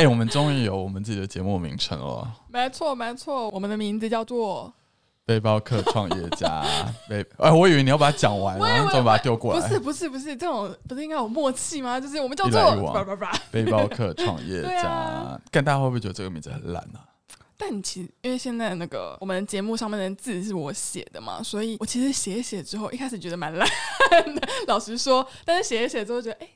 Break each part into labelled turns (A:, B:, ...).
A: 哎、我们终于有我们自己的节目名称了，
B: 没错没错，我们的名字叫做
A: 背包客创业家。背，哎，我以为你要把它讲完，然后再把它丢过来。
B: 不是不是不是这种不是应该有默契吗？就是我们叫做。
A: 背包客创业
B: 对
A: 家
B: 啊，
A: 看大家会不会觉得这个名字很烂啊？
B: 但你其实因为现在那个我们节目上面的字是我写的嘛，所以我其实写一写之后，一开始觉得蛮烂的，老实说，但是写一写之后觉得，哎、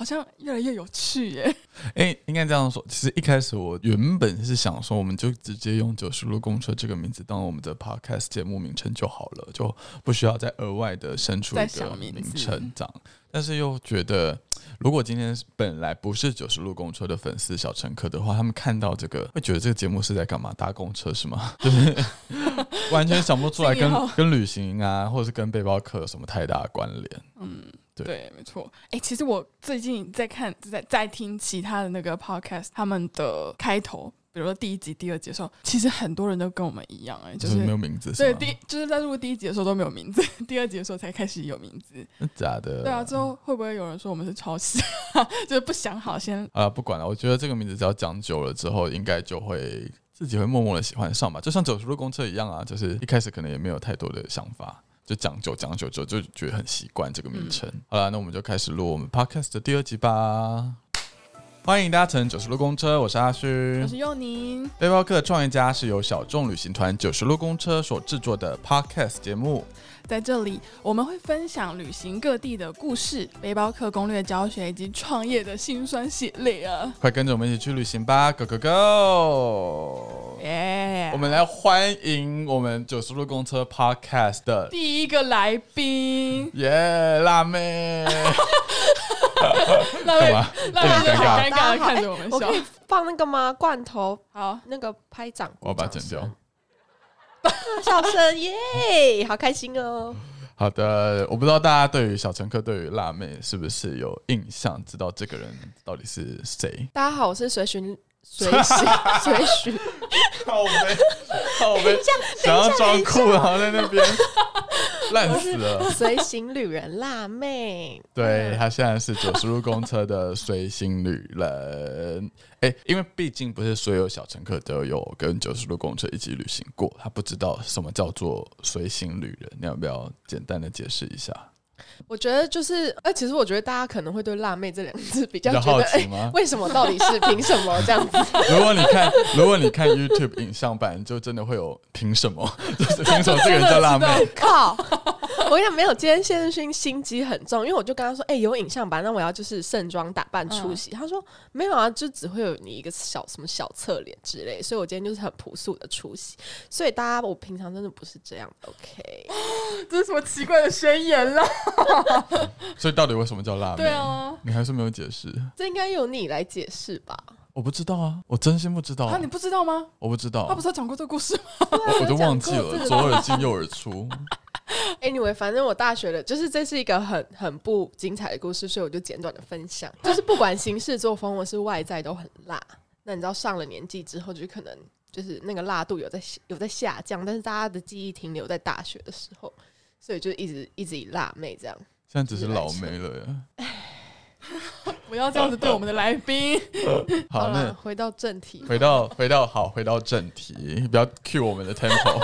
B: 好像越来越有趣耶。
A: 哎、应该这样说。其实一开始我原本是想说，我们就直接用“九十路公车”这个名字当我们的 podcast 节目名称就好了，就不需要再额外的生出一个名
B: 字
A: 称这样。但是又觉得，如果今天本来不是九十路公车的粉丝小乘客的话，他们看到这个会觉得这个节目是在干嘛？搭公车是吗？就是完全想不出来跟 跟旅行啊，或者是跟背包客有什么太大的关联。对
B: 对，没错。哎、其实我最近在看，在在听其他的那个 podcast，他们的开头，比如说第一集、第二集的时候，其实很多人都跟我们一样、哎，就
A: 就是是没有名字
B: 对
A: 吗？
B: 第就是在录第一集的时候都没有名字，第二集的时候才开始有名字。
A: 真的假的？
B: 对啊，之后会不会有人说我们是抄袭？就是不想好先
A: 啊，不管了，我觉得这个名字只要讲久了之后，应该就会自己会默默的喜欢上吧，就像九十路公车一样啊，就是一开始可能也没有太多的想法，就讲久讲久之后就觉得很习惯这个名称。好了，那我们就开始录我们 podcast 的第二集吧。欢迎搭乘九十路公车，我是阿勋
B: 我。是佑宁。
A: 背包客创业家是由小众旅行团九十路公车所制作的 podcast 节目。
B: 在这里，我们会分享旅行各地的故事、背包客攻略教学以及创业的辛酸血泪啊！
A: 快跟着我们一起去旅行吧，Go Go Go！
B: 耶、
A: 我们来欢迎我们九十路公车 podcast 的
B: 第一个来宾，
A: 耶辣妹，
B: 那位
A: 干嘛？
B: 那位就很
A: 有点尴尬
B: 尴尬的看着我们笑
C: 我可。以放那个吗？罐头
B: 好，
C: 那个拍掌，
A: 我要把它剪掉。
C: 笑声耶，好开心哦！
A: 好的，我不知道大家对于小乘客对于辣妹是不是有印象，知道这个人到底是谁？
C: 大家好，我是随寻随行 随寻，
A: 靠背，靠背，想要装酷，然后在那边 烂死了。
C: 随行旅人辣妹。
A: 对他现在是九十路公车的随行旅人，哎，因为毕竟不是所有小乘客都有跟九十路公车一起旅行过，他不知道什么叫做随行旅人，你要不要简单的解释一下？
C: 我觉得就是，呃，其实我觉得大家可能会对辣妹这两个字比较
A: 好
C: 觉得，哎、
A: 奇吗？
C: 为什么到底是凭什么这样子？
A: 如果你看，如果你看 YouTube 影像版，就真的会有凭什么？就是凭什么这个人叫辣妹？
C: 靠！我跟你讲，没有，今天谢日勋心机很重，因为我就跟他说，哎、有影像版，那我要就是盛装打扮出席。他说没有啊，就只会有你一个小什么小侧脸之类，所以我今天就是很朴素的出席。所以大家，我平常真的不是这样的，OK？
B: 这是什么奇怪的宣言啦？
A: 所以到底为什么叫辣妹？
B: 对啊，
A: 你还是没有解释。
C: 这应该由你来解释吧？
A: 我不知道啊，我真心不知道、
B: 啊，你不知道吗？
A: 我不知道，
B: 他不是有讲过这个故事吗？
A: 我我都忘记了，左耳进右耳出。
C: Anyway，反正我大学的，就是这是一个很很不精彩的故事，所以我就简短的分享。就是不管行事作风或是外在都很辣。那你知道上了年纪之后，就可能就是那个辣度有在有在下降，但是大家的记忆停留在大学的时候，所以就一直一直以辣妹这样。
A: 现在只是老妹了呀。
B: 不要这样子对我们的来宾。
A: 好，
C: 了，
A: 那
C: 回到正题，
A: 回到回到好，回到正题，不要 cue 我们的 tempo。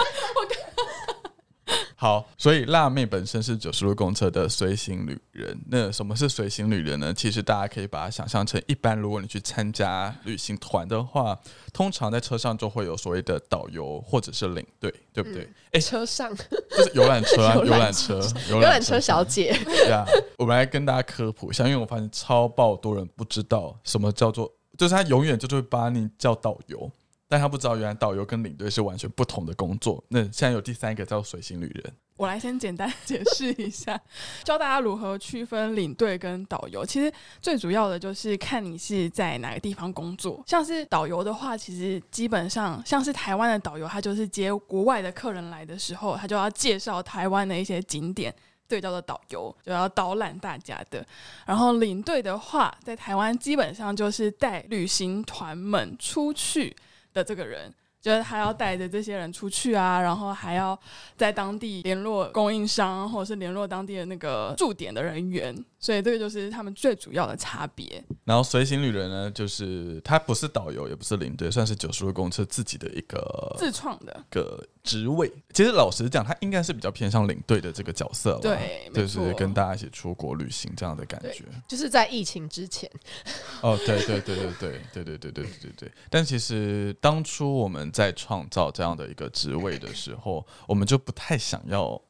A: 好，所以辣妹本身是九十路公车的随行旅人。那什么是随行旅人呢？其实大家可以把它想象成，一般如果你去参加旅行团的话，通常在车上就会有所谓的导游或者是领队，对不对？哎、
C: 车上
A: 就是游览车啊，游
C: 游览
A: 览车，游
C: 游览车小姐，
A: 对啊我们来跟大家科普一下，因为我发现超爆多人不知道什么叫做，就是他永远就是会把你叫导游，但他不知道原来导游跟领队是完全不同的工作。那现在有第三个叫随行旅人，
B: 我来先简单 解释一下，教大家如何区分领队跟导游。其实最主要的就是看你是在哪个地方工作。像是导游的话，其实基本上像是台湾的导游，他就是接国外的客人来的时候，他就要介绍台湾的一些景点。对叫做导游，就要导览大家的。然后领队的话，在台湾基本上就是带旅行团们出去的这个人。就是他要带着这些人出去啊，然后还要在当地联络供应商，或者是联络当地的那个驻点的人员，所以这个就是他们最主要的差别。
A: 然后随行旅人呢，就是他不是导游，也不是领队，算是九十路公车自己的一个
B: 自创的
A: 个职位。其实老实讲，他应该是比较偏向领队的这个角色吧，
B: 对，
A: 就是跟大家一起出国旅行这样的感觉。
C: 就是在疫情之前，
A: 哦，对对对对对对对对对对对对。但其实当初我们在创造这样的一个职位的时候，我们就不太想要。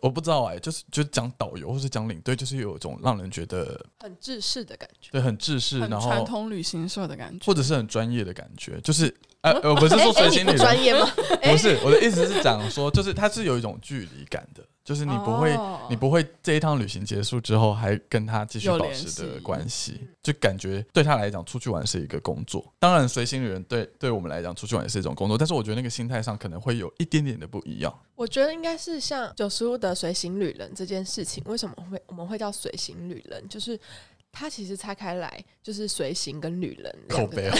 A: 我不知道哎、就是就讲导游或是讲领队，就是有一种让人觉得
C: 很制式的感觉。
A: 对很制式，然后
B: 传统旅行社的感觉
A: 或。者是很专业的感觉，就是呃，呃不是说随行旅人，
C: 专业吗？
A: 不是我的意思是讲说，就是它是有一种距离感的，就是你不会，
B: 哦
A: 你不会这一趟旅行结束之后还跟他继续保持的关系，就感觉对他来讲出去玩是一个工作。当然，随行旅人对对我们来讲出去玩也是一种工作，但是我觉得那个心态上可能会有一点点的不一样。
C: 我觉得应该是像九十五的随行旅人这件事情，为什么会我们会叫随行旅人？就是它其实拆开来就是随行跟旅人两个
A: 口碑哦，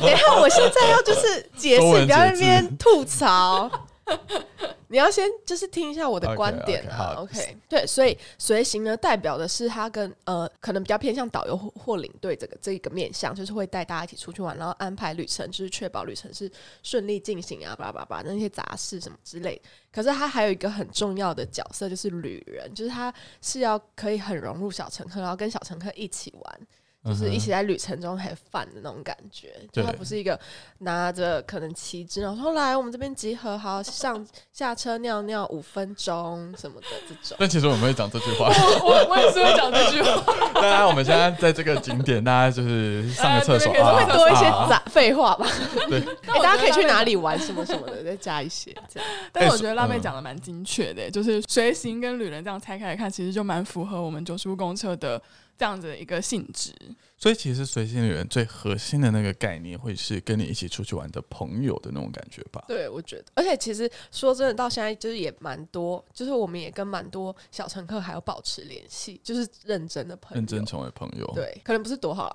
C: 等一下，我现在要就是解释，不要在那边吐槽。你要先就是听一下我的观点啊。
A: 好
C: OK，对，所以随行呢，代表的是他跟呃，可能比较偏向导游或或领队这个这一个面向，就是会带大家一起出去玩，然后安排旅程，就是确保旅程是顺利进行啊，巴拉巴拉巴拉那些杂事什么之类。可是他还有一个很重要的角色，就是旅人，就是他是要可以很融入小乘客，然后跟小乘客一起玩。就是一起在旅程中 have fun 的那种感觉，就他
A: 对
C: 不是一个拿着可能旗帜，然后说来我们这边集合，好上下车尿尿五分钟什么的这种。
A: 但其实我们会讲这句话。
B: 我我也是会讲这句话，
A: 当然，我们现在在这个景点，大家就是上个厕所
C: 会多一些
A: 啊
C: 杂废话吧？
A: 对，
C: 哎、大家可以去哪里玩什么什么的，再加一些这样。
B: 但是我觉得辣妹
A: 嗯
B: 讲的蛮精确的，就是随行跟旅人这样拆开来看，其实就蛮符合我们九十五公车的这样子的一个性质。
A: 所以其实随性旅人最核心的那个概念，会是跟你一起出去玩的朋友的那种感觉吧？
C: 对，我觉得，而且其实说真的，到现在就是也蛮多，就是我们也跟蛮多小乘客还有保持联系，就是认真的朋友，
A: 认真成为朋友。
C: 对，可能不是多好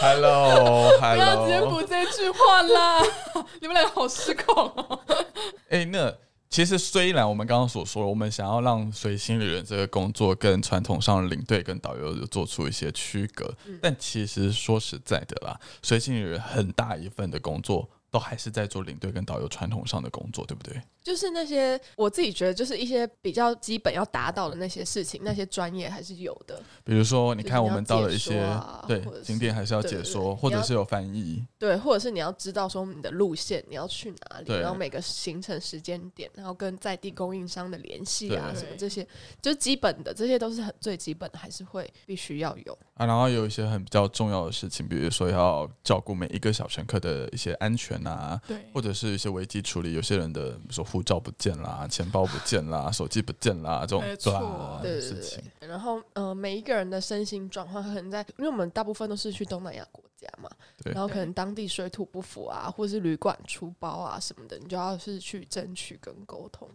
A: ，，Hello
B: 不要直接
A: Hello，
B: 补这句话啦！你们两个好失控哦。
A: 哎、那其实虽然我们刚刚所说，我们想要让随行旅人这个工作跟传统上的领队跟导游有做出一些区隔，
C: 嗯
A: 但其实说实在的啦，随行旅人很大一份的工作。都还是在做领队跟导游传统上的工作，对不对？
C: 就是那些我自己觉得就是一些比较基本要达到的那些事情，那些专业还是有的。
A: 比如说，你看我们到了一些
C: 啊
A: 对景点，还是要解说，或者是有翻译。
C: 对，或者是你要知道说你的路线你要去哪里，然后每个行程时间点，然后跟在地供应商的联系啊，什么这些，就基本的，这些都是很最基本的，还是会必须要有。
A: 啊，然后有一些很比较重要的事情，比如说要照顾每一个小乘客的一些安全啊，
B: 对，
A: 或者是一些危机处理，有些人的比如说护照不见啦、钱包不见啦、手机不见啦这种
B: 没错
A: 吧
C: 对对对
A: 事情。
C: 对。然后呃，每一个人的身心转换可能在，因为我们大部分都是去东南亚国家嘛，
A: 对
C: 然后可能当地水土不服啊，或是旅馆出包啊什么的，你就要是去争取跟沟通。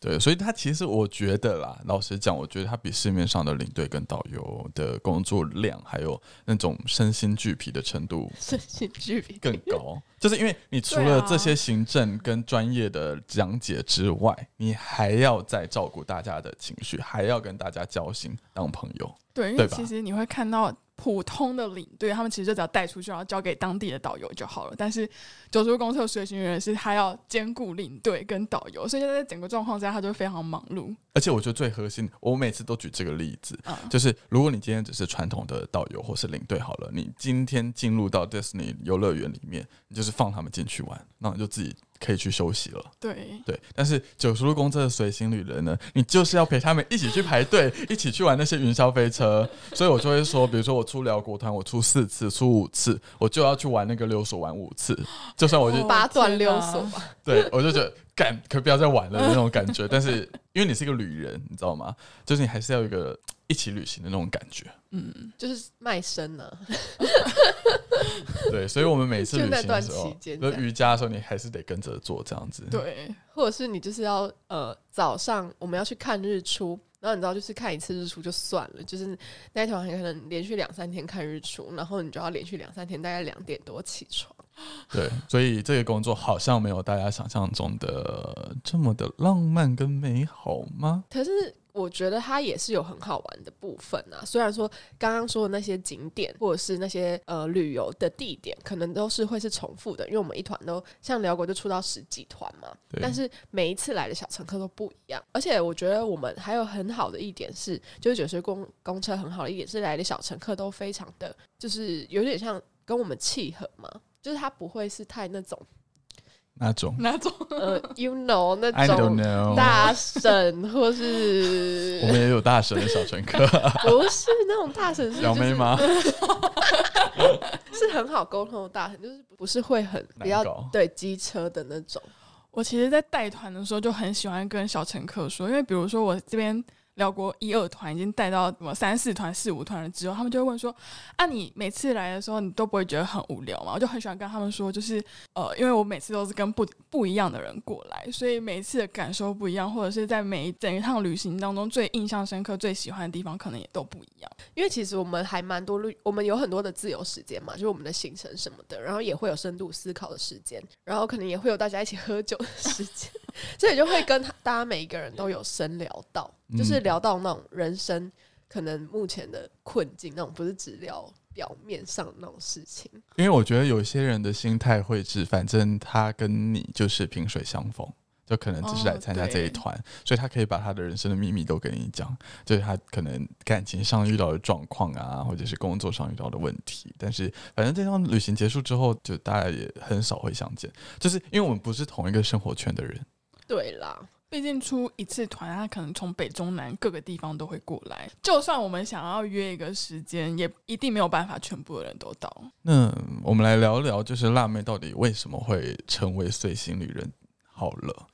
A: 对，所以他其实我觉得啦，老实讲，我觉得他比市面上的领队跟导游的工作量，还有那种身心俱疲的程度
C: 身心俱疲
A: 更高。就是因为你除了这些行政跟专业的讲解之外，你还要再照顾大家的情绪，还要跟大家交心当朋友。
B: 对，因为
A: 对吧
B: 其实你会看到普通的领队，他们其实就只要带出去，然后交给当地的导游就好了。但是九州公车随行员是他要兼顾领队跟导游，所以在整个状况下，他就非常忙碌。
A: 而且我觉得最核心，我每次都举这个例子，
B: 啊、
A: 就是如果你今天只是传统的导游或是领队好了，你今天进入到 Disney 游乐园里面，你就是放他们进去玩，那你就自己可以去休息了。
B: 对，
A: 对，但是九十路公车的随行旅人呢，你就是要陪他们一起去排队，一起去玩那些云霄飞车。所以我就会说，比如说我出辽国团，我出四次，出五次，我就要去玩那个溜索玩五次，就算我就、
B: 哦
C: 八段溜索吧。
A: 对我就觉得干，可不要再玩了那种感觉。但是因为你是一个旅人，你知道吗？就是你还是要有一个一起旅行的那种感觉。
B: 嗯，
C: 就是卖身呢、
A: 对，所以我们每次旅
C: 就那段
A: 行的时候
C: 期，间
A: 就瑜伽的时候，你还是得跟着做这样子。
B: 对，
C: 或者是你就是要呃早上我们要去看日出，然后你知道就是看一次日出就算了，就是那一团可能连续两三天看日出，然后你就要连续两三天大概两点多起床，
A: 对，所以这个工作好像没有大家想象中的这么的浪漫跟美好吗？
C: 可是我觉得它也是有很好玩的部分啊。虽然说刚刚说的那些景点或者是那些呃旅游的地点，可能都是会是重复的，因为我们一团都像辽国就出到十几团嘛。但是每一次来的小乘客都不一样，而且我觉得我们还有很好的一点是，就是九十公公车很好的一点是来的小乘客都非常的，就是有点像跟我们契合嘛，就是他不会是太那种
A: 那种。
B: 那种。
C: 呃，you know 那
A: I don't
C: 种
A: know，
C: 大神或是
A: 我们也有大神的小乘客，
C: 不是那种大神是就是
A: 小妹吗？
C: 是很好沟通的大神，就是不是会很比较
A: 难搞。
C: 对机车的那种。
B: 我其实，在带团的时候就很喜欢跟小乘客说，因为比如说我这边辽国一二团已经带到什么三四团、四五团了之后，他们就会问说：“啊，你每次来的时候，你都不会觉得很无聊吗？”我就很喜欢跟他们说，就是呃，因为我每次都是跟不不一样的人过来，所以每次的感受不一样，或者是在每一整一趟旅行当中最印象深刻、最喜欢的地方，可能也都不一样。
C: 因为其实我们还蛮多旅，我们有很多的自由时间嘛，就是我们的行程什么的，然后也会有深度思考的时间，然后可能也会有大家一起喝酒的时间，所以就会跟大家每一个人都有深聊到，就是
A: 嗯
C: 聊到那种人生可能目前的困境，那种不是只聊表面上那种事情。
A: 因为我觉得有些人的心态会是，反正他跟你就是萍水相逢，就可能只是来参加这一团，所以他可以把他的人生的秘密都跟你讲，就是他可能感情上遇到的状况啊，或者是工作上遇到的问题。但是反正这趟旅行结束之后，就大家也很少会相见，就是因为我们不是同一个生活圈的人。
C: 对啦，
B: 毕竟出一次团，他可能从北中南各个地方都会过来。就算我们想要约一个时间，也一定没有办法全部的人都到。
A: 那我们来聊聊，就是辣妹到底为什么会成为随行旅人？好了，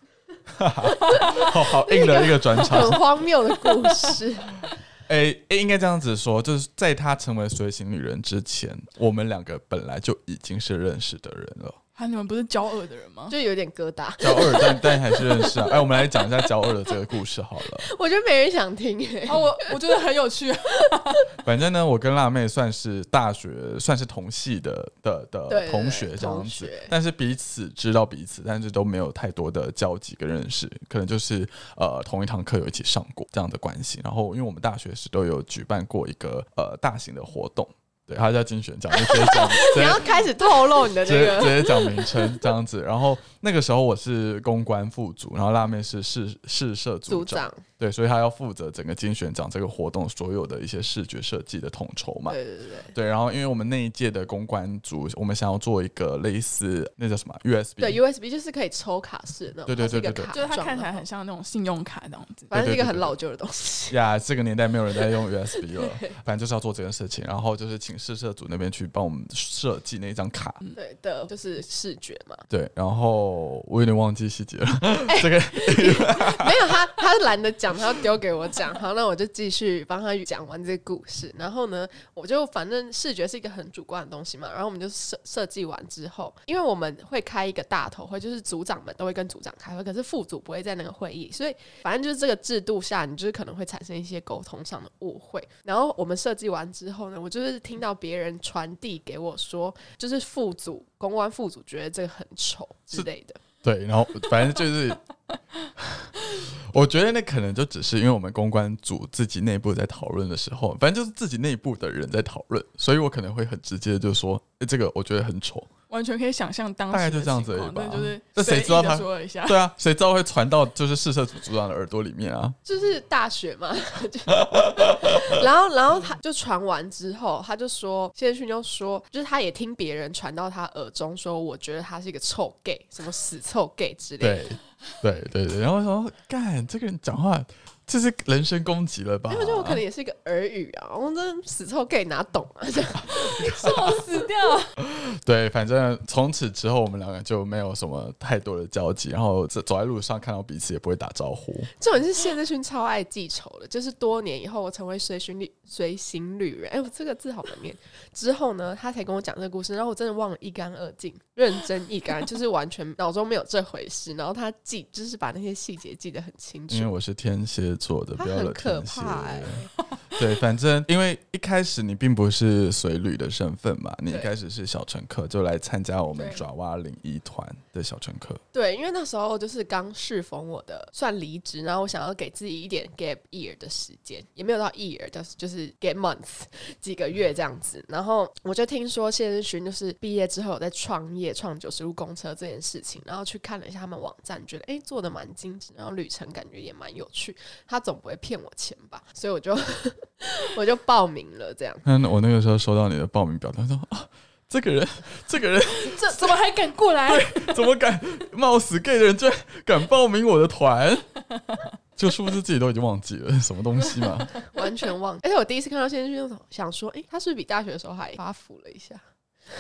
A: 好好硬的一个转场
C: 很。荒谬的故事。
A: 诶、诶应该这样子说，就是在她成为随行女人之前，我们两个本来就已经是认识的人了。
B: 啊，你们不是交恶的人吗？
C: 就有点疙瘩，
A: 交恶，但但还是认识啊。哎、我们来讲一下交恶的这个故事好了。
C: 我觉得没人想听哎、
B: 啊，我我觉得很有趣。
A: 反正呢，我跟辣妹算是大学算是同系的的的同学这样子但是彼此知道彼此，但是都没有太多的交集跟认识，可能就是呃同一堂课有一起上过这样的关系。然后因为我们大学时都有举办过一个呃大型的活动，对，他叫金选奖，就直接讲，直
C: 你要开始透露你的
A: 直
C: 那个
A: 接直接讲名称这样子。然后那个时候我是公关副组，然后辣妹是试试社组
C: 组
A: 长，
C: 长，
A: 对，所以他要负责整个金选奖这个活动所有的一些视觉设计的统筹嘛。
C: 对对对对，
A: 然后因为我们那一届的公关组，我们想要做一个类似那叫什么 USB，
C: 对 USB 就是可以抽卡式的，
A: 对对对对对
B: 就是它看起来很像那种信用卡这样子。
C: 反正是一个很老旧的东西。
A: 呀这个年代没有人在用 USB 了，反正就是要做这件事情，然后就是请试社组那边去帮我们设计那张卡。
C: 对的，就是视觉嘛。
A: 对，然后我有点忘记细节了。这个
C: 没有他，他懒得讲，他要丢给我讲。好，那我就继续帮他讲完这个故事。然后呢，我就反正视觉是一个很主观的东西嘛。然后我们就设设计完之后，因为我们会开一个大头会，就是组长们都会跟组长开会，可是副组不会在那个会议，所以反正就是这个制度下，你就是可能会产生一些沟通上的误会。然后我们设计完之后呢，我就是听到别人传递给我说，就是副组公关副组觉得这个很丑之类的。
A: 对，然后反正就是，我觉得那可能就只是因为我们公关组自己内部在讨论的时候，反正就是自己内部的人在讨论，所以我可能会很直接地就说，诶这个我觉得很丑。
B: 完全可以想象当时
A: 大概就这样子而已吧
B: 就是
A: 这谁知道他
B: 说了一下？
A: 对啊，谁知道会传到就是试射组组长的耳朵里面啊？
C: 就是大学嘛，然后然后他就传完之后，他就说谢勋就说，就是他也听别人传到他耳中说，我觉得他是一个臭 gay，什么死臭 gay 之类的。
A: 对，对对，然后说干这个人讲话，这是人身攻击了吧？
C: 因为我觉得我可能也是一个耳语啊，我这死臭 gay 哪懂啊？这样
B: 笑死掉！
A: 对，反正从此之后我们两个就没有什么太多的交集，然后走走在路上看到彼此也不会打招呼。
C: 这种是谢志勋超爱记仇的，就是多年以后我成为随行旅随行旅人，哎、我这个字好难念。之后呢，他才跟我讲这个故事，然后我真的忘了一干二净，认真一干，就是完全脑中没有这回事。然后他记，就是把那些细节记得很清楚
A: 因为。我是天蝎座的，
C: 他
A: 不要惹
C: 很可。怕哎、
A: 对，反正因为一开始你并不是随旅的身份嘛，你一开始是小乘客，就来参加我们爪哇领一团的小乘客。
C: 对，因为那时候就是刚适逢我的算离职，然后我想要给自己一点 gap year 的时间，也没有到 year，就是就是 gap months 几个月这样子。然后我就听说谢日勋就是毕业之后有在创业，创九十路公车这件事情，然后去看了一下他们网站，觉得诶做的蛮精致，然后旅程感觉也蛮有趣。他总不会骗我钱吧？所以我就 我就报名了，这样。
A: 那我那个时候收到你的报名表，他说啊，这个人，这个人
B: 这怎么还敢过来？
A: 怎么敢冒死 gay 的人，居然敢报名我的团？就是不是自己都已经忘记了什么东西嘛。
C: 完全忘，而且我第一次看到谢日勋，想说，诶，他是不是比大学的时候还发福了一下？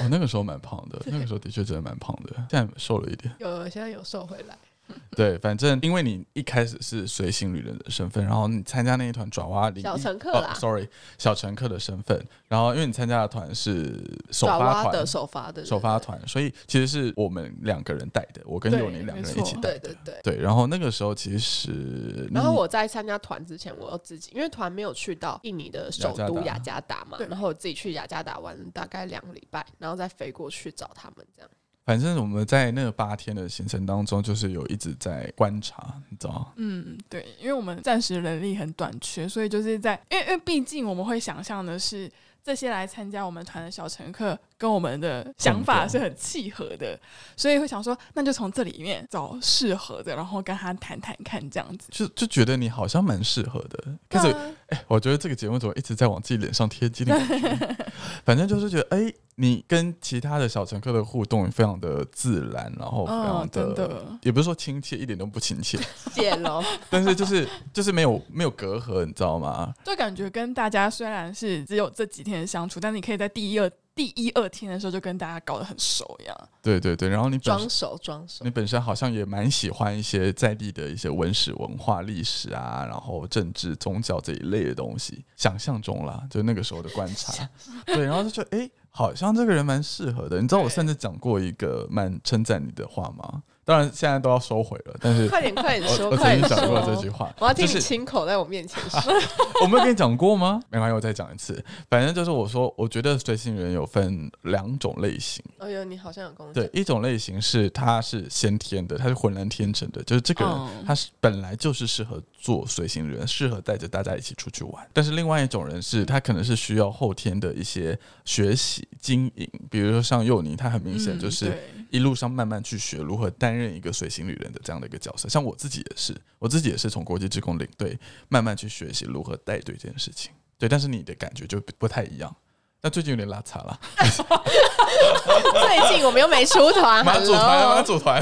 A: 我、那个时候蛮胖的，那个时候的确真的蛮胖的，现在瘦了一点。
C: 有，现在有瘦回来。
A: 对，反正因为你一开始是随行旅人的身份，然后你参加那一团爪哇领
C: 小
A: 一
C: 乘客啦
A: 哦、，sorry，小乘客的身份，然后因为你参加的团是首
C: 爪
A: 发团
C: 哇的首发的
A: 首发，团，所以其实是我们两个人带的，我跟
B: 对
A: 佑宁两个人一起带的。
C: 对对对。
A: 对，然后那个时候其实，
C: 然后我在参加团之前，我又自己因为团没有去到印尼的首都雅加达嘛，然后我自己去雅加达玩大概两个礼拜，然后再飞过去找他们这样。
A: 反正我们在那八天的行程当中，就是有一直在观察，你知道吗？
B: 嗯，对，因为我们暂时人力很短缺，所以就是在，因为因为毕竟我们会想象的是这些来参加我们团的小乘客跟我们的想法是很契合的，所以会想说，那就从这里面找适合的，然后跟他谈谈看这样子。
A: 就就觉得你好像蛮适合的，开始
B: 对啊
A: 我觉得这个节目怎么一直在往自己脸上贴金的感觉？反正就是觉得，哎、你跟其他的小乘客的互动非常的自然，然后非常
B: 的，
A: 也不是说亲切，一点都不亲切，
C: 谢喽，
A: 但是就是就是没有没有隔阂，你知道吗？
B: 就感觉跟大家虽然是只有这几天的相处，但你可以在第一二第一二天的时候就跟大家搞得很熟一样。
A: 对对对，然后你
C: 装熟装熟
A: 你。本身好像也蛮喜欢一些在地的一些文史文化、历史啊，然后政治、宗教这一类的东西。想象中啦，就那个时候的观察，对，然后就觉得哎、诶好像这个人蛮适合的。你知道我甚至讲过一个蛮称赞你的话吗？当然现在都要收回了，但是
C: 快点快点说，
A: 我我曾经讲过这！句话，
C: 我要听你亲口在我面前说。
A: 我没有跟你讲过吗？没关系，我再讲一次。反正就是我说，我觉得随行人有分两种类型。
C: 哎呦，你好像有跟我
A: 对，一种类型是他是先天的，他是浑然天成的，就是这个人、
B: 嗯
A: 他是本来就是适合做随行人，适合带着大家一起出去玩。但是另外一种人是他可能是需要后天的一些学习经营，比如说像幼宁，他很明显就是一路上慢慢去学如何担任一个随行旅人的这样的一个角色。像我自己也是，我自己也是从国际职工领队慢慢去学习如何带队这件事情。对，但是你的感觉就不不太一样。但最近有点拉差了，
C: 最近我们又没出团，
A: 马祖团，马祖团，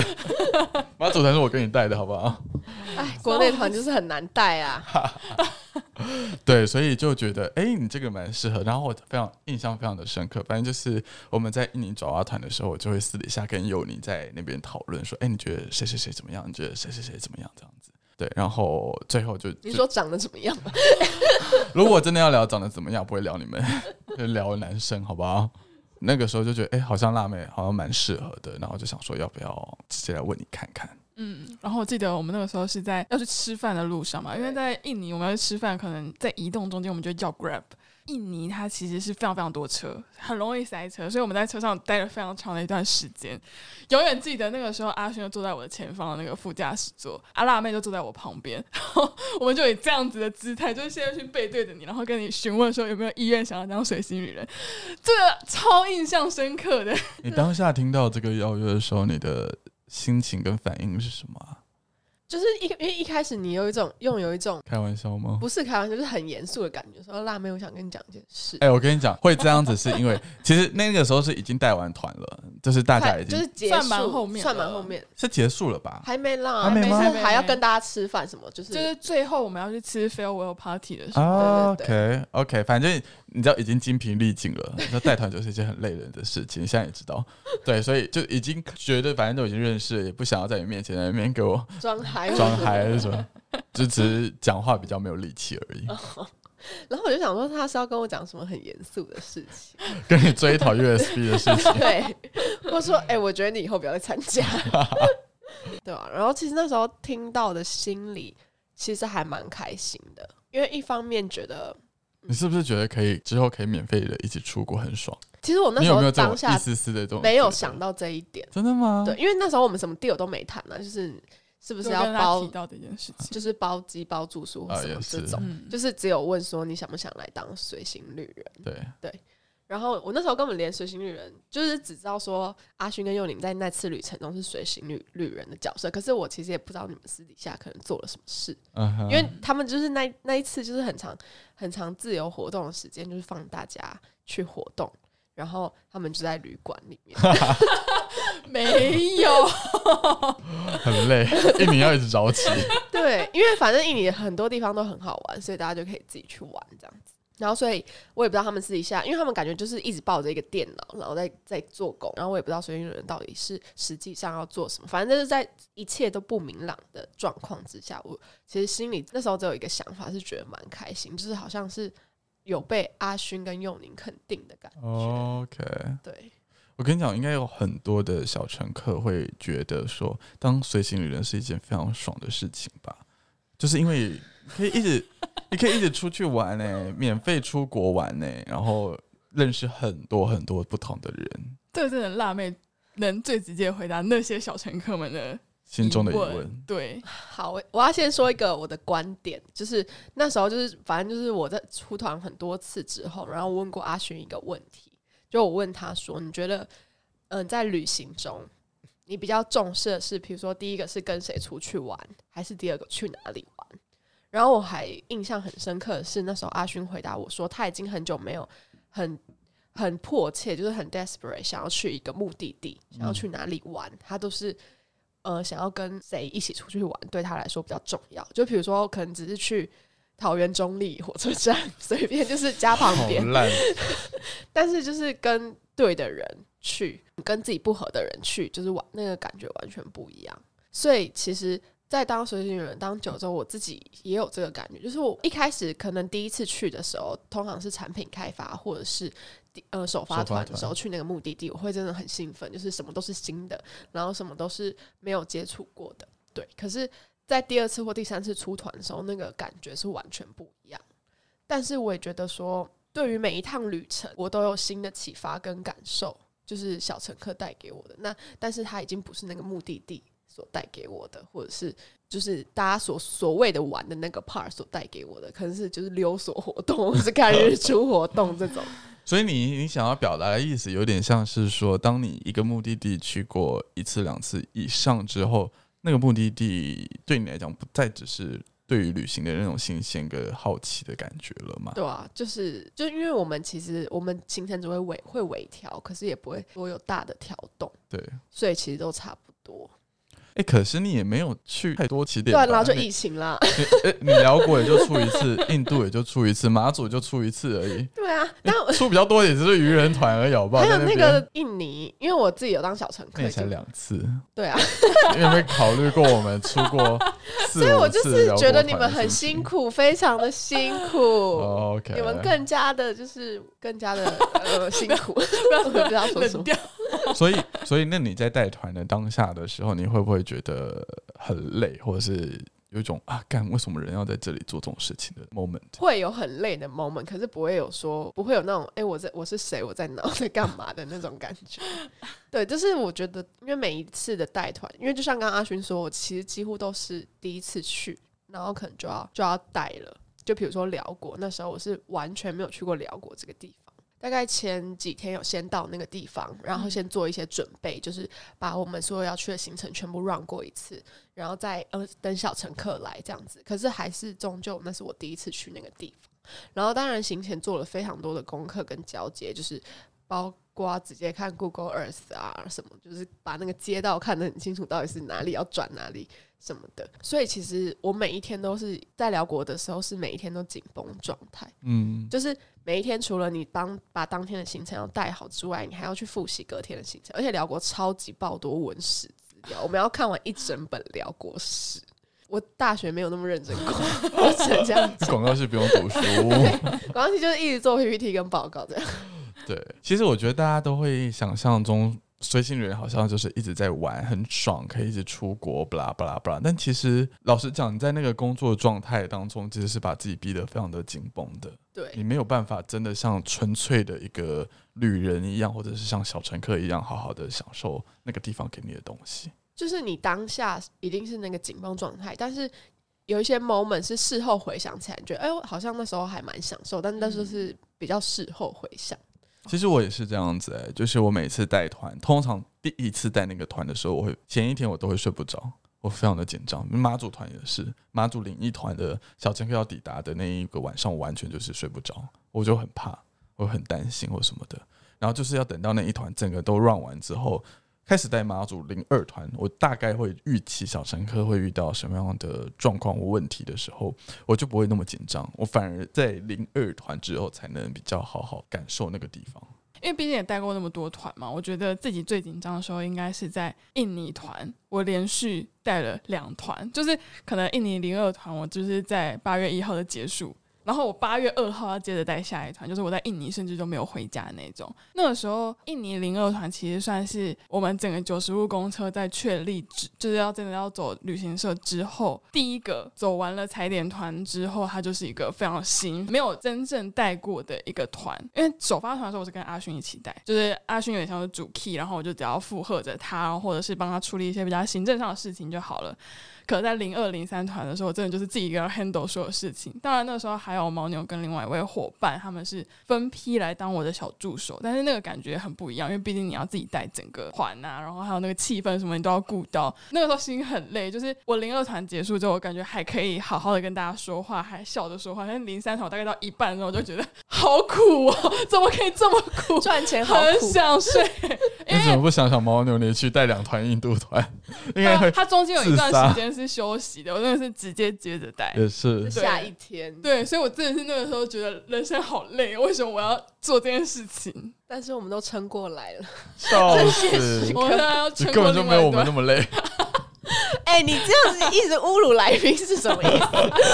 A: 马祖团是我跟你带的，好不好？
C: 哎，国内团就是很难带啊。
A: 对，所以就觉得，哎、你这个蛮适合。然后我非常印象非常的深刻，反正就是我们在印尼爪哇团的时候，我就会私底下跟佑宁在那边讨论说，哎、你觉得谁谁谁怎么样？你觉得谁谁谁怎么样？这样子。对，然后最后就就
C: 你说长得怎么样？
A: 如果真的要聊长得怎么样，不会聊你们，就聊男生，好不好？那个时候就觉得，哎、好像辣妹好像蛮适合的，然后就想说，要不要直接来问你看看？
B: 嗯，然后我记得我们那个时候是在要去吃饭的路上嘛，因为在印尼我们要去吃饭，可能在移动中间我们就叫 Grab。印尼它其实是非常非常多车，很容易塞车，所以我们在车上待了非常长的一段时间。永远记得那个时候，阿轩就坐在我的前方的那个副驾驶座，阿辣妹就坐在我旁边，然后我们就以这样子的姿态，就是现在去背对着你，然后跟你询问说有没有意愿想要当水星女人，这个超印象深刻的。
A: 你当下听到这个邀约的时候，你的心情跟反应是什么啊、
C: 就是一因为一开始你有一种用有一种
A: 开玩笑吗？
C: 不是开玩笑，就是很严肃的感觉。说辣妹，我想跟你讲一件事。
A: 哎、我跟你讲，会这样子是因为 其实那个时候是已经带完团了，就是大家 已经
C: 就是结
B: 算
C: 束，
B: 蛮后面
C: 算蛮后面，
A: 是结束了吧？
C: 还没啦，
A: 还没吗
C: 就是还要跟大家吃饭什么，就是
B: 就是最后我们要去吃 farewell party 的时候，
A: 啊
C: 对
A: ，OK OK，反正你知道已经精疲力尽了，那带团就是一件很累人的事情，你现在也知道，对，所以就已经觉得反正都已经认识了，也不想要在你面前在那边给我
C: 装嗨。
A: 装嗨是什么，就只是讲话比较没有力气而已，
C: 然后我就想说，他是要跟我讲什么很严肃的事情，
A: 跟你追讨 USB 的事情。
C: 对，或说，哎、我觉得你以后不要再参加，对吧、然后其实那时候听到的心里其实还蛮开心的，因为一方面觉得
A: 你是不是觉得可以之后可以免费的一起出国很爽？
C: 其实我那时候
A: 你有没有这种
C: 当下
A: 一丝丝的这种
C: 没有想到这一点，
A: 真的吗？
C: 对，因为那时候我们什么 deal 都没谈呢，就是是不
B: 不
C: 是要包
B: 提，到这件事情？
C: 就是包机包住宿什么这种，
B: 嗯，
C: 就是只有问说你想不想来当随行旅人。
A: 对，
C: 然后我那时候根本连随行旅人，就是只知道说阿勋跟幼宁在那次旅程中是随行旅旅人的角色，可是我其实也不知道你们私底下可能做了什么事，因为他们就是那那一次就是很长很长自由活动的时间，就是放大家去活动，然后他们就在旅馆里面，
B: 没有，
A: 很累，印尼要一直早起。
C: 对，因为反正印尼很多地方都很好玩，所以大家就可以自己去。然后，所以我也不知道他们私底下，因为他们感觉就是一直抱着一个电脑，然后在在做工，然后我也不知道随行人到底是实际上要做什么。反正就是在一切都不明朗的状况之下，我其实心里那时候只有一个想法，是觉得蛮开心，就是好像是有被阿勋跟佑宁肯定的感觉。
A: OK，
C: 对，
A: 我跟你讲，应该有很多的小乘客会觉得说，当随行旅人是一件非常爽的事情吧，就是因为可以一直，你可以一直出去玩呢、免费出国玩呢、然后认识很多很多不同的人，
B: 这个真的辣妹能最直接回答那些小乘客们的
A: 心中的疑
B: 问
A: 问。
B: 对，
C: 好，我我要先说一个我的观点，就是那时候就是反正就是我在出团很多次之后，然后我问过阿勋一个问题，就我问他说，你觉得嗯、在旅行中你比较重视的是，比如说第一个是跟谁出去玩，还是第二个去哪里玩？然后我还印象很深刻的是，那时候阿勋回答我说，他已经很久没有很很迫切，就是很 desperate 想要去一个目的地，想要去哪里玩，他都是呃想要跟谁一起出去玩，对他来说比较重要。就比如说，可能只是去桃园中立火车站，随便就是家旁边，但是就是跟对的人去，跟自己不合的人去，就是玩那个感觉完全不一样。所以其实，在当随行人当久之后，我自己也有这个感觉，就是我一开始可能第一次去的时候，通常是产品开发或者是呃首发团的时候去那个目的地，我会真的很兴奋，就是什么都是新的，然后什么都是没有接触过的。对，可是，在第二次或第三次出团的时候，那个感觉是完全不一样。但是我也觉得说，对于每一趟旅程，我都有新的启发跟感受，就是小乘客带给我的。那但是他已经不是那个目的地所带给我的，或者是就是大家所所谓的玩的那个 part 所带给我的，可能是就是溜索活动，或是看日出活动这种。
A: 所以你你想要表达的意思，有点像是说，当你一个目的地去过一次两次以上之后，那个目的地对你来讲不再只是对于旅行的那种新鲜跟好奇的感觉了嘛？
C: 对啊，就是就因为我们其实我们行程只会微会微调，可是也不会多有大的调动，
A: 对，
C: 所以其实都差不多。
A: 哎、可是你也没有去太多起点
C: 对啊，然后就疫情啦。
A: 你诶你辽国也就出一次，印度也就出一次，马祖就出一次而已，
C: 对啊，但
A: 出比较多也只是愚人团而已，好不好？
C: 还有那个印尼，因为我自己有当小乘客，
A: 那才两次，
C: 对啊，
A: 你有没有考虑过我们出过 四
C: 所以我就是觉得你们很辛苦，非常的辛苦。
A: 哦，OK，
C: 你们更加的，就是更加的呃辛苦，我也不知道说什么。
A: 所以，所以那你在带团的当下的时候，你会不会觉得很累，或者是有一种啊，干为什么人要在这里做这种事情的 moment？
C: 会有很累的 moment，可是不会有说不会有那种哎、我在我是谁，我在哪，我在干嘛的那种感觉。对，就是我觉得，因为每一次的带团，因为就像刚刚阿勋说，我其实几乎都是第一次去，然后可能就要就要带了。就比如说辽国，那时候我是完全没有去过辽国这个地方。大概前几天有先到那个地方，然后先做一些准备，就是把我们所有要去的行程全部 run 过一次，然后再呃等小乘客来这样子。可是还是终究那是我第一次去那个地方，然后当然行前做了非常多的功课跟交接，就是包括直接看 Google Earth 啊什么，就是把那个街道看得很清楚，到底是哪里要转哪里什么的。所以其实我每一天都是在辽国的时候，是每一天都紧绷状态。
A: 嗯，
C: 就是每一天除了你当把当天的行程要带好之外，你还要去复习隔天的行程，而且辽国超级爆多文史资料，我们要看完一整本辽国史。我大学没有那么认真过，我只能这样讲。
A: 广告是不用读书。
C: 广告系就是一直做 PPT 跟报告这样。
A: 对，其实我觉得大家都会想象中随行人好像就是一直在玩，很爽，可以一直出国，不啦不啦不啦。但其实老实讲，你在那个工作状态当中，其实是把自己逼得非常的紧绷的。
C: 对
A: 你没有办法真的像纯粹的一个旅人一样，或者是像小乘客一样，好好的享受那个地方给你的东西。
C: 就是你当下一定是那个紧绷状态，但是有一些 moment 是事后回想起来，觉得哎呦，好像那时候还蛮享受，但那时候是比较事后回想。
A: 其实我也是这样子哎、就是我每次带团，通常第一次带那个团的时候，我会前一天我都会睡不着，我非常的紧张。马祖团也是，马祖领一团的小乘客要抵达的那一个晚上，我完全就是睡不着，我就很怕，我很担心或什么的。然后就是要等到那一团整个都 run 完之后，开始带马祖零二团，我大概会预期小乘客会遇到什么样的状况或问题的时候，我就不会那么紧张，我反而在零二团之后才能比较好好感受那个地方。
B: 因为毕竟也带过那么多团嘛，我觉得自己最紧张的时候应该是在印尼团，我连续带了两团，就是可能印尼零二团，我就是在八月一号的结束，然后我八月二号要接着带下一团，就是我在印尼甚至都没有回家的那种。那个时候，印尼零二团其实算是我们整个九十路公车在确立，就是要真的要走旅行社之后，第一个走完了踩点团之后，它就是一个非常新、没有真正带过的一个团。因为首发团的时候，我是跟阿勋一起带，就是阿勋有点像是主 key，然后我就只要附和着他，或者是帮他处理一些比较行政上的事情就好了。可在零二零三团的时候，我真的就是自己一个人 handle 所有事情。当然那时候还有牦牛跟另外一位伙伴，他们是分批来当我的小助手，但是那个感觉很不一样，因为毕竟你要自己带整个团啊，然后还有那个气氛什么你都要顾到。那个时候心很累，就是我零二团结束之后，我感觉还可以好好的跟大家说话，还笑着说话。但是零三团我大概到一半的时候，我就觉得好苦哦，怎么可以这么苦？
C: 赚钱好
B: 很
C: 苦，
B: 想睡，因 为
A: 你怎么不想想牦牛你去带两团印度团？应该
B: 他
A: 会
B: 他中间有一段时间是休息的，我真的是直接接着带。
A: 也是
C: 下一天。
B: 对，所以我真的是那个时候觉得人生好累，为什么我要做这件事情？
C: 但是我们都撑过来了。
A: 笑死，
B: 我现在要
A: 你
B: 撑过
A: 根本就没有我们那
B: 么
A: 么累。
C: 哎、你这样子一直侮辱来宾是什么意思？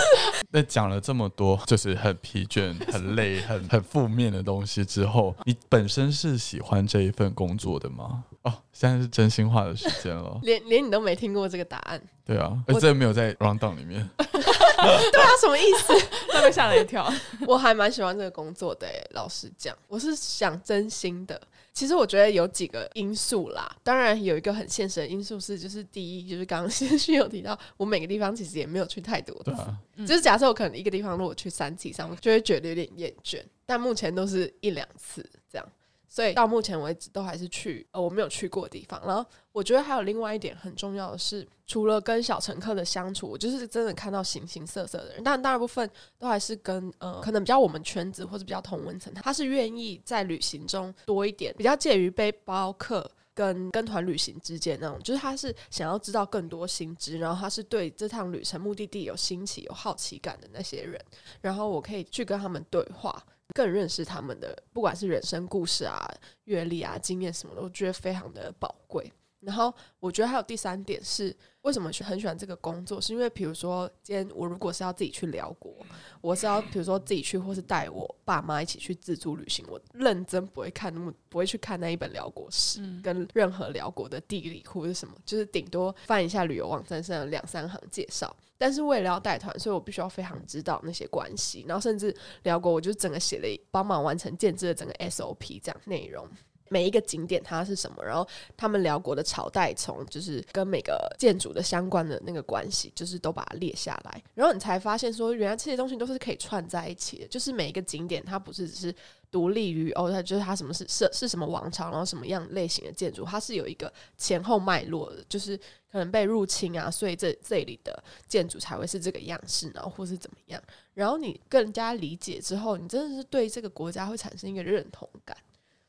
A: 那讲了这么多，就是很疲倦、很累、很 很负面的东西之后，你本身是喜欢这一份工作的吗？哦，现在是真心话的时间了。
C: 连连你都没听过这个答案，
A: 对啊，
C: 我
A: 真的没有在 round down 里面。
C: 对啊，什么意思？
B: 会被吓了一跳。
C: 我还蛮喜欢这个工作的、欸，老实讲，我是想真心的。其实我觉得有几个因素啦，当然有一个很现实的因素是，就是第一，就是刚刚先旭有提到，我每个地方其实也没有去太多次，
A: 对啊，
C: 就是假设我可能一个地方如果去三次以上，我就会觉得有点厌倦，但目前都是一两次这样，所以到目前为止都还是去呃我没有去过的地方。然后我觉得还有另外一点很重要的是，除了跟小乘客的相处，我就是真的看到形形色色的人，但大部分都还是跟呃可能比较我们圈子或者比较同温层，他是愿意在旅行中多一点，比较介于背包客。跟跟团旅行之间那种，就是他是想要知道更多新知，然后他是对这趟旅程目的地有新奇、有好奇感的那些人，然后我可以去跟他们对话，更认识他们的，不管是人生故事啊、阅历啊、经验什么的，我觉得非常的宝贵。然后我觉得还有第三点是，为什么很喜欢这个工作，是因为比如说今天我如果是要自己去辽国，我是要比如说自己去，或是带我爸妈一起去自助旅行，我认真不会看那么不会去看那一本辽国史，
B: 嗯
C: 跟任何辽国的地理或者什么，就是顶多翻一下旅游网站上的两三行介绍。但是为了要带团，所以我必须要非常知道那些关系，然后甚至辽国我就整个写了一帮忙完成建制的整个 SOP 这样内容。每一个景点它是什么，然后他们辽国的朝代从就是跟每个建筑的相关的那个关系，就是都把它列下来，然后你才发现说，原来这些东西都是可以串在一起的。就是每一个景点它不是只是独立于哦，它就是它什么是是是什么王朝，然后什么样类型的建筑，它是有一个前后脉络的，就是可能被入侵啊，所以这这里的建筑才会是这个样式，然后或是怎么样。然后你更加理解之后，你真的是对这个国家会产生一个认同感。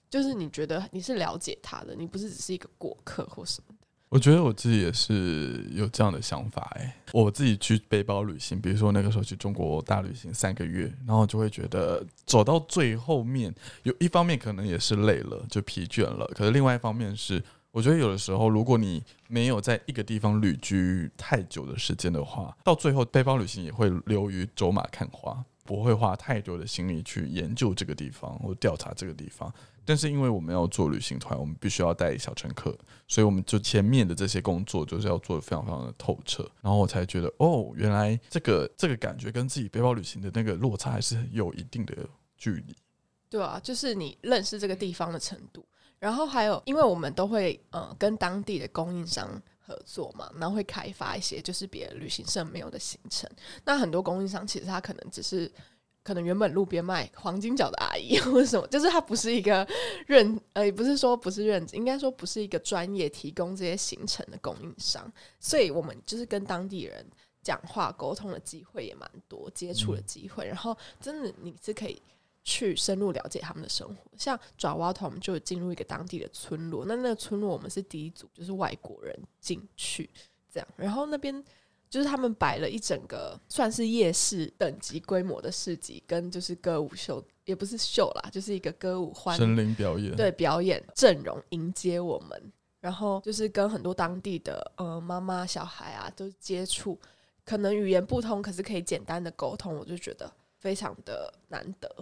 C: 就是你觉得你是了解他的，你不是只是一个过客或什么的。
A: 我觉得我自己也是有这样的想法哎、我自己去背包旅行，比如说那个时候去中国大旅行三个月，然后就会觉得走到最后面，有一方面可能也是累了，就疲倦了，可是另外一方面是，我觉得有的时候如果你没有在一个地方旅居太久的时间的话，到最后背包旅行也会流于走马看花。不会花太多的心力去研究这个地方或调查这个地方。但是因为我们要做旅行团，我们必须要带小乘客，所以我们就前面的这些工作就是要做的非常非常的透彻。然后我才觉得，哦，原来这个这个感觉跟自己背包旅行的那个落差还是有一定的距离。
C: 对啊，就是你认识这个地方的程度，然后还有，因为我们都会呃跟当地的供应商合作嘛，然后会开发一些就是别的旅行社没有的行程。那很多供应商其实他可能只是可能原本路边卖黄金角的阿姨 或者什么，就是他不是一个认呃，也不是说不是认，应该说不是一个专业提供这些行程的供应商，所以我们就是跟当地人讲话沟通的机会也蛮多，接触的机会，然后真的你是可以。去深入了解他们的生活，像爪哇团，我们就进入一个当地的村落。那那个村落，我们是第一组，就是外国人进去这样。然后那边就是他们摆了一整个算是夜市等级规模的市集，跟就是歌舞秀，也不是秀啦，就是一个歌舞欢
A: 森林表演，
C: 对表演阵容迎接我们。然后就是跟很多当地的呃妈妈、小孩啊都接触，可能语言不通，可是可以简单的沟通，我就觉得非常的难得。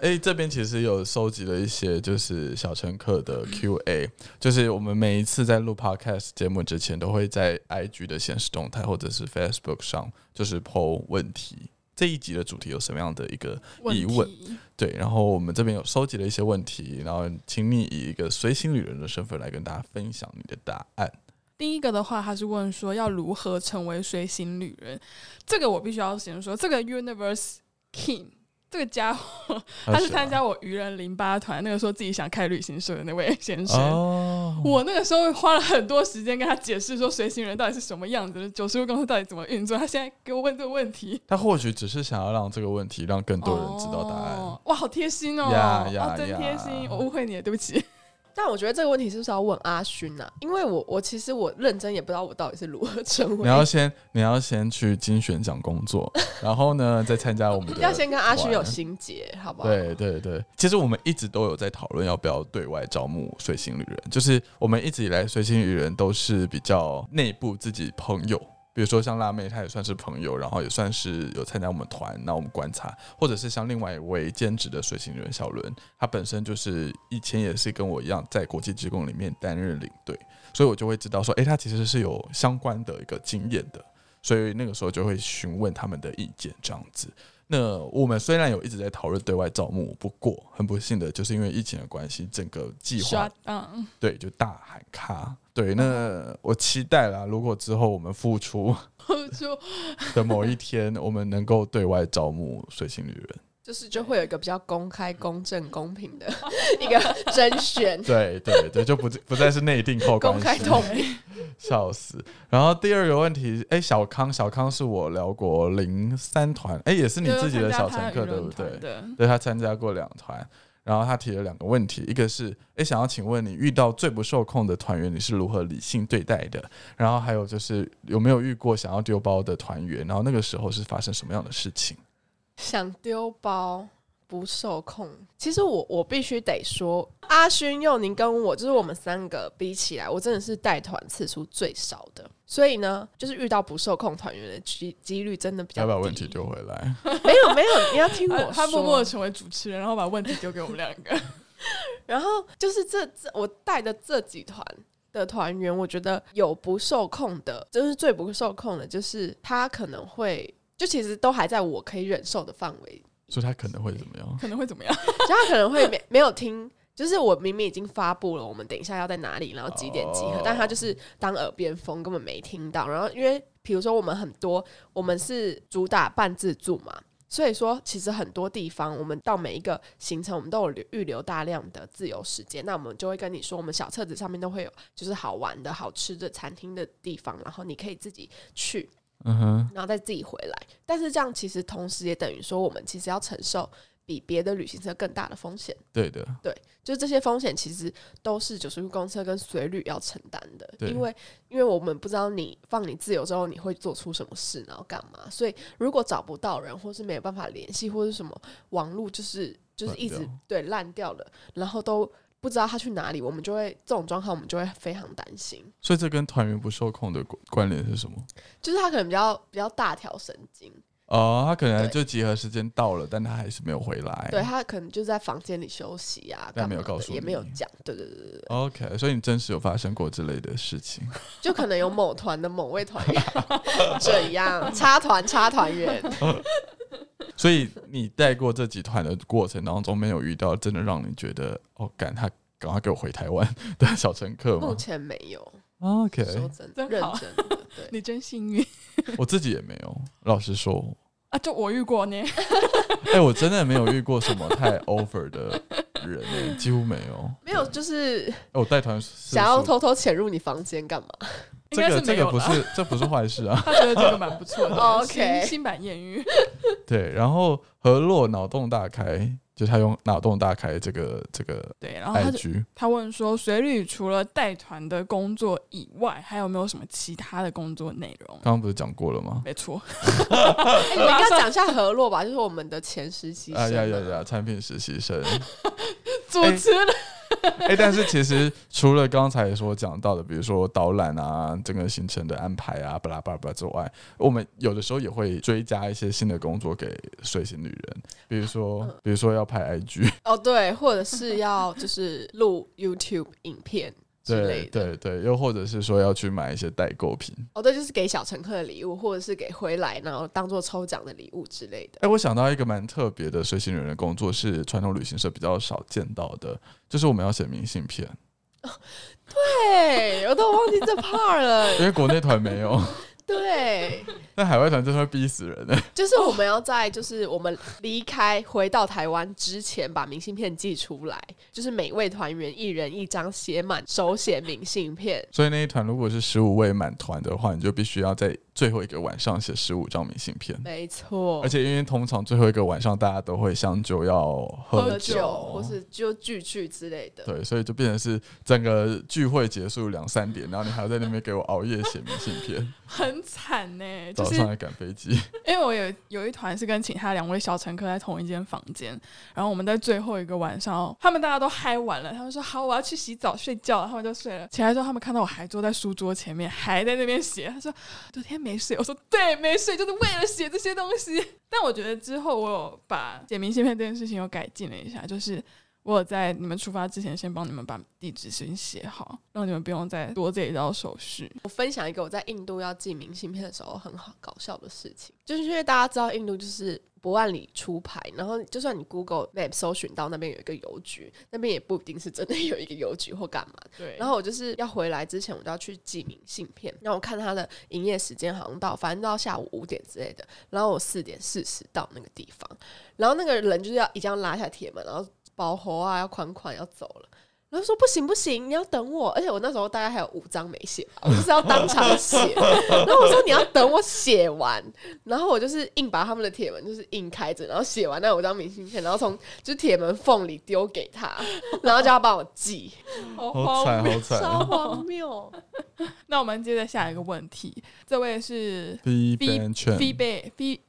A: 哎，这边其实有收集了一些就是小乘客的 Q&A，就是我们每一次在录 Podcast 节目之前，都会在 IG 的现实动态或者是 Facebook 上就是 PO 问题。这一集的主题有什么样的一个疑问？对，然后我们这边有收集了一些问题，然后请你以一个随行旅人的身份来跟大家分享你的答案。
B: 第一个的话，他是问说要如何成为随行旅人，这个我必须要先说，这个 Universe King。这个家伙，他是参加我愚人零八团那个说自己想开旅行社的那位先生。我那个时候花了很多时间跟他解释说随行人到底是什么样子，九十路公司到底怎么运作。他现在给我问这个问题，
A: 他或许只是想要让这个问题让更多人知道答案。
B: 哇，好贴心哦！哇，真贴心，我误会你了，对不起。
C: 但我觉得这个问题是不是要问阿勋呐？因为我我其实我认真也不知道我到底是如何成为。
A: 你要先你要先去金选奖工作，然后呢再参加我们的。
C: 要先跟阿勋有心结，好不好？
A: 对对对，其实我们一直都有在讨论要不要对外招募随行旅人，就是我们一直以来随行旅人都是比较内部自己朋友。比如说像辣妹，她也算是朋友，然后也算是有参加我们团，那我们观察，或者是像另外一位兼职的随行人小伦，他本身就是以前也是跟我一样在国际职工里面担任领队，所以我就会知道说，诶，他其实是有相关的一个经验的，所以那个时候就会询问他们的意见这样子。那我们虽然有一直在讨论对外招募，不过很不幸的就是因为疫情的关系，整个计划，嗯，对，就大喊卡。对，那我期待啦，如果之后我们付出
B: 付出
A: 的某一天，我们能够对外招募随行旅人。
C: 就是就会有一个比较公开、公正、公平的 一个甄选，
A: 对对对，就不不再是内定后
C: 公开透明，
A: 笑死。然后第二个问题，哎，小康，小康是我辽国零三团，哎，也是你自己的小乘客，对不对？对，他参加过两团，然后他提了两个问题，一个是，哎，想要请问你遇到最不受控的团员，你是如何理性对待的？然后还有就是有没有遇过想要丢包的团员？然后那个时候是发生什么样的事情？
C: 想丢包不受控，其实我我必须得说，阿勋、佑宁跟我，就是我们三个比起来，我真的是带团次数最少的。所以呢，就是遇到不受控团员的几几率真的比较。
A: 要把问题丢回来？
C: 没有没有，你要听我说。
B: 他默默的成为主持人，然后把问题丢给我们两个。
C: 然后就是这这我带的这几团的团员，我觉得有不受控的，就是最不受控的，就是他可能会。就其实都还在我可以忍受的范围，
A: 所以他可能会怎么样？
B: 可能会怎么样？
C: 就他可能会没没有听，就是我明明已经发布了，我们等一下要在哪里，然后几点集合，但他就是当耳边风，根本没听到。然后因为比如说我们很多，我们是主打半自助嘛，所以说其实很多地方，我们到每一个行程，我们都有预留大量的自由时间，那我们就会跟你说，我们小册子上面都会有就是好玩的好吃的餐厅的地方，然后你可以自己去。嗯哼，然后再自己回来，但是这样其实同时也等于说，我们其实要承受比别的旅行社更大的风险。
A: 对的，
C: 对，就是这些风险其实都是九十路公车跟随旅要承担的，因为因为我们不知道你放你自由之后你会做出什么事，然后干嘛，所以如果找不到人，或是没有办法联系，或是什么网络就是就是一直对烂掉了，然后都。不知道他去哪里，我们就会这种状况，我们就会非常担心。
A: 所以这跟团员不受控的关联是什么？
C: 就是他可能比较比较大条神经，
A: 哦，他可能就集合时间到了，但他还是没有回来。
C: 对他可能就在房间里休息啊，
A: 但没有告诉
C: 也没有讲。对对对对对
A: ，OK，所以你真实有发生过之类的事情。
C: 就可能有某团的某位团员 这样插团插团员，
A: 所以你带过这几团的过程当中，没有遇到真的让你觉得哦，赶他赶快给我回台湾 的小乘客吗目
C: 前没有。
A: ？OK，
C: 说真认
B: 真好
C: 真的，对。
B: 你真幸运
A: 我自己也没有。老实说，
B: 啊！就我遇过呢，
A: 哎、我真的没有遇过什么太 over 的人、欸，几乎没有。
C: 没有，就是
A: 哎我带团
C: 想要偷偷潜入你房间干嘛？
B: 应该
A: 这个这。个不是这不是坏事啊。
B: 他觉得这个蛮不错的
C: 哦 OK
B: 新新版艳遇，
A: 对，然后何洛脑洞大开，就他用脑洞大开这个这个
B: 对，然后他就他问说，水旅除了带团的工作以外，还有没有什么其他的工作内容？
A: 刚刚不是讲过了吗？
B: 没错，
C: 哎你们应该讲一下河洛吧，就是我们的前实习生
A: 啊
C: 啊。
A: 呀呀呀！产品实习生，
B: 主持人
A: 哎、但是其实除了刚才所讲到的，比如说导览啊、整个行程的安排啊、巴拉巴拉巴拉之外，我们有的时候也会追加一些新的工作给随行旅人，比如说，比如说要拍 IG，
C: 哦，对，或者是要就是录 YouTube 影片之类
A: 对
C: 的。
A: 对对，又或者是说要去买一些代购品。
C: 哦，对，就是给小乘客的礼物，或者是给回来然后当做抽奖的礼物之类的。
A: 哎、我想到一个蛮特别的随行旅人的工作，是传统旅行社比较少见到的，就是我们要写明信片，
C: 对，我都忘记这 part 了。
A: 因为国内团没有，
C: 对，
A: 但海外团真的会逼死人的。
C: 就是我们要在就是我们离开回到台湾之前，把明信片寄出来，就是每位团员一人一张写满手写明信片。
A: 所以那一团如果是十五位满团的话，你就必须要在最后一个晚上写十五张明信片。
C: 没错，
A: 而且因为通常最后一个晚上大家都会相酒要喝
C: 喝
A: 酒，
C: 或是就聚聚之类的。
A: 对，所以就变成是整个聚会结束两三点，然后你还要在那边给我熬夜写明信片，
B: 很惨呢，就是
A: 早上来赶飞机。
B: 因为我有有一团是跟其他两位小乘客在同一间房间，然后我们在最后一个晚上，他们大家都嗨完了，他们说好，我要去洗澡睡觉了，他们就睡了。起来之后，他们看到我还坐在书桌前面，还在那边写，他说昨天没睡，我说对，没睡，就是为了写这些东西。但我觉得之后我有把写明信片这件事情又改进了一下，就是。我有在你们出发之前，先帮你们把地址先写好，让你们不用再多这一道手续。
C: 我分享一个我在印度要寄明信片的时候很好搞笑的事情，就是因为大家知道印度就是不按理出牌，然后就算你 Google Map 搜寻到那边有一个邮局，那边也不一定是真的 有一个邮局或干嘛。
B: 对，
C: 然后我就是要回来之前，我就要去寄明信片。然后我看他的营业时间好像到，反正到下午五点之类的。然后我四点四十到那个地方，然后那个人就是要一定要拉下铁门，然后保活啊要款款要走了。然后说不行不行，你要等我，而且我那时候大概还有五张没写吧，我就是要当场写。然后我说你要等我写完，然后我就是硬把他们的铁门就是硬开着，然后写完那五张明信片，然后从就是铁门缝里丢给他，然后叫他帮我寄。
B: 好
A: 好惨，好惨。
C: 超荒谬！
B: 那我们接着下一个问题，这位是
A: B
B: B B B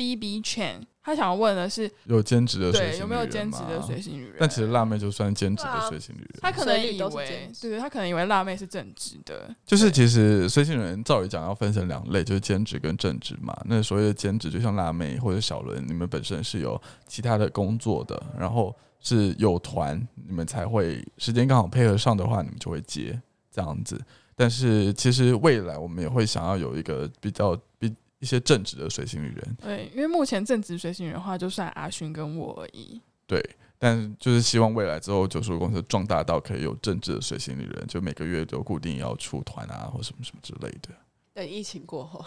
B: B B Chen，他想问的是，
A: 有兼职的随行
B: 对有没有兼职的随行旅人？
A: 但其实辣妹就算兼职的随行旅人，
B: 他可能以为
C: 兼，职
B: 对对，他可能以为辣妹是正职的，
A: 就是其实随行人照理讲要分成两类，就是兼职跟正职嘛。那所谓的兼职，就像辣妹或者小伦，你们本身是有其他的工作的，然后是有团，你们才会时间刚好配合上的话，你们就会接这样子。但是其实未来我们也会想要有一个比较比一些正直的随行旅人，
B: 对，因为目前正直随行员的话，就算阿勋跟我而已。
A: 对。但就是希望未来之后九叔公司壮大到可以有正直的随行旅人，就每个月都固定要出团啊，或什么什么之类的。
C: 等疫情过后，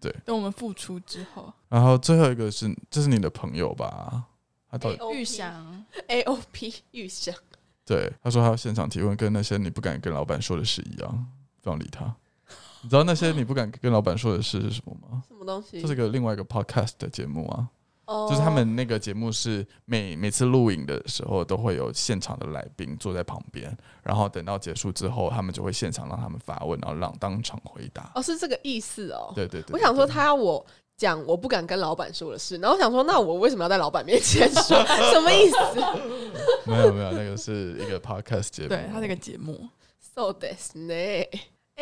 C: 对
B: 等我们复出之后，
A: 然后最后一个是，这是你的朋友吧？他到底
C: AOP
B: 预想
C: AOP 玉祥，
A: 对他说他要现场提问，跟那些你不敢跟老板说的事一样，不要理他。你知道那些你不敢跟老板说的事是什么吗？
C: 什么东西？
A: 这是个另外一个 podcast 的节目啊，
C: 哦
A: 就是他们那个节目是每每次录影的时候都会有现场的来宾坐在旁边，然后等到结束之后，他们就会现场让他们发问，然后让当场回答。
C: 哦是这个意思哦。
A: 对对对
C: 我想说他要我讲我不敢跟老板说的事，然后我想说那我为什么要在老板面前说？什么意思
A: 没有没有，那个是一个 podcast 节目，
B: 对他那个节目
C: ，？So this 呢？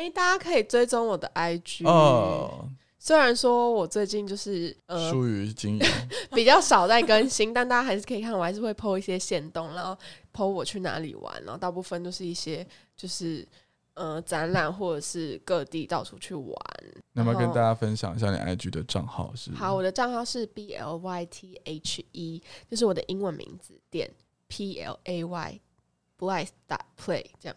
C: 哎，大家可以追踪我的 IG
A: 哦，
C: 虽然说我最近就是呃
A: 疏于经营，
C: 比较少在更新，但大家还是可以看，我还是会 PO 一些线动，然后 PO 我去哪里玩，然后大部分都是一些就是呃展览或者是各地到处去玩。
A: 那么跟大家分享一下你 IG 的账号是？
C: 好，我的账号是 B L Y T H E，就是我的英文名字点 P L A Y Blythe dot play 这样。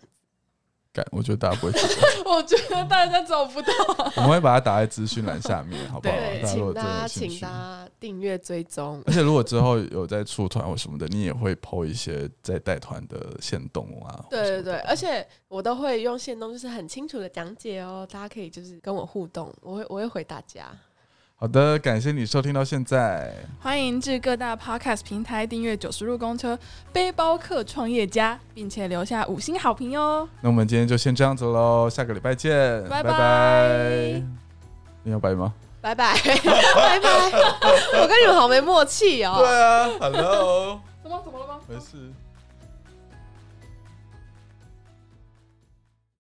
A: 感，我觉得大家不会记得，
B: 我觉得大家找不到。
A: 我们会把它打在资讯栏下面，好不好？
B: 对
A: 大家如果
C: 请大家
A: 真的有兴趣
C: 请大。家订阅追踪。
A: 而且如果之后有在出团或什么的，你也会 PO 一些在带团的线动啊。
C: 对对对，而且我都会用线动，就是很清楚的讲解哦，大家可以就是跟我互动，我会我会回大家。
A: 好的，感谢你收听到现在，
B: 欢迎至各大 podcast 平台订阅《九十路公车背包客创业家》，并且留下五星好评哟。
A: 那我们今天就先这样子喽，下个礼拜见，
B: 拜
A: 拜
B: 拜
A: 你要拜吗？
C: 拜拜拜拜，我跟你们好没默契哦。
A: 对啊，Hello，
B: 怎么怎么了吗？
A: 没事。